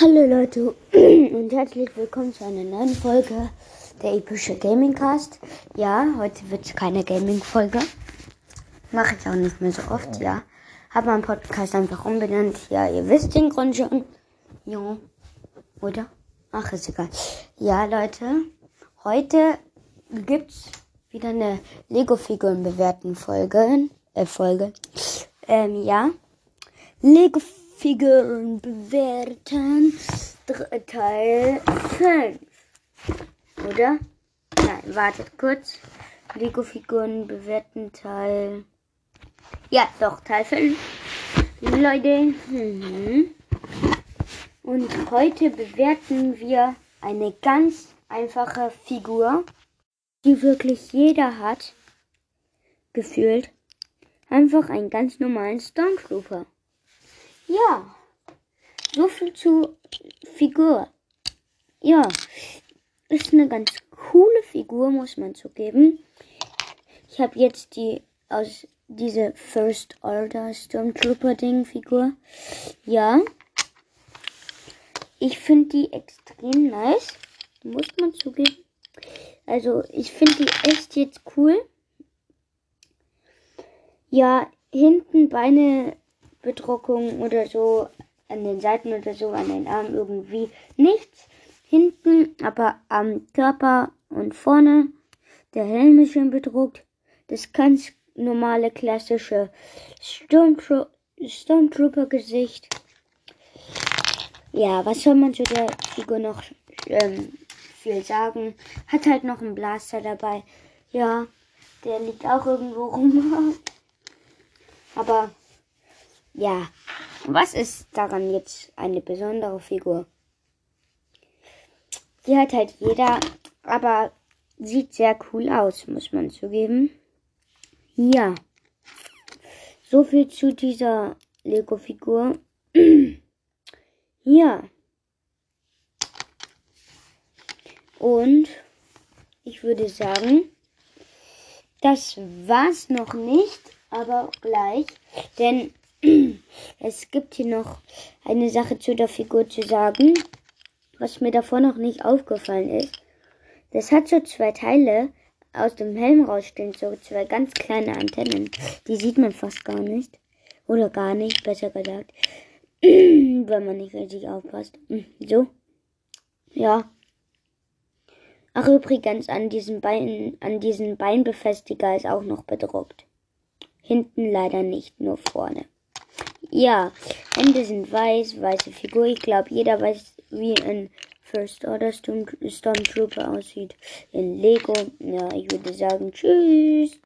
Hallo Leute und herzlich willkommen zu einer neuen Folge der epische Gaming Cast. Ja, heute wird es keine Gaming Folge. Mache ich auch nicht mehr so oft, ja. Habe meinen Podcast einfach umbenannt. Ja, ihr wisst den Grund schon. Ja. Oder? Ach, ist egal. Ja, Leute, heute gibt's wieder eine Lego-Figuren bewerten Folge. Äh, Folge. Ähm, ja. Lego-Figuren bewerten. Teil 5. Oder? Nein, wartet kurz. Lego-Figuren bewerten Teil. Ja, doch, Teil 5. Leute. Mhm. Und heute bewerten wir eine ganz einfache Figur, die wirklich jeder hat. Gefühlt. Einfach einen ganz normalen Stormtrooper. Ja. So viel zu Figur. Ja. Ist eine ganz coole Figur, muss man zugeben. Ich habe jetzt die aus diese First Order Stormtrooper Ding Figur. Ja. Ich finde die extrem nice. Muss man zugeben. Also, ich finde die echt jetzt cool. Ja, hinten Beine Bedruckung oder so an den Seiten oder so, an den Armen irgendwie nichts. Hinten, aber am Körper und vorne der Helm ist schön bedruckt. Das ganz normale klassische Stormtro Stormtrooper-Gesicht. Ja, was soll man zu der Figur noch ähm, viel sagen? Hat halt noch einen Blaster dabei. Ja, der liegt auch irgendwo rum. Aber ja, was ist daran jetzt eine besondere Figur? Die hat halt jeder, aber sieht sehr cool aus, muss man zugeben. Ja, so viel zu dieser Lego-Figur. ja. Und ich würde sagen, das war's noch nicht, aber gleich, denn es gibt hier noch eine Sache zu der Figur zu sagen, was mir davor noch nicht aufgefallen ist. Das hat so zwei Teile aus dem Helm rausstehen, so zwei ganz kleine Antennen. Die sieht man fast gar nicht. Oder gar nicht, besser gesagt. Wenn man nicht richtig aufpasst. So. Ja. Ach, übrigens, an diesem Bein, an diesen Beinbefestiger ist auch noch bedruckt. Hinten leider nicht, nur vorne. Ja, Hände sind weiß, weiße Figur. Ich glaube, jeder weiß, wie ein First Order Stormtrooper aussieht. In Lego. Ja, ich würde sagen, tschüss.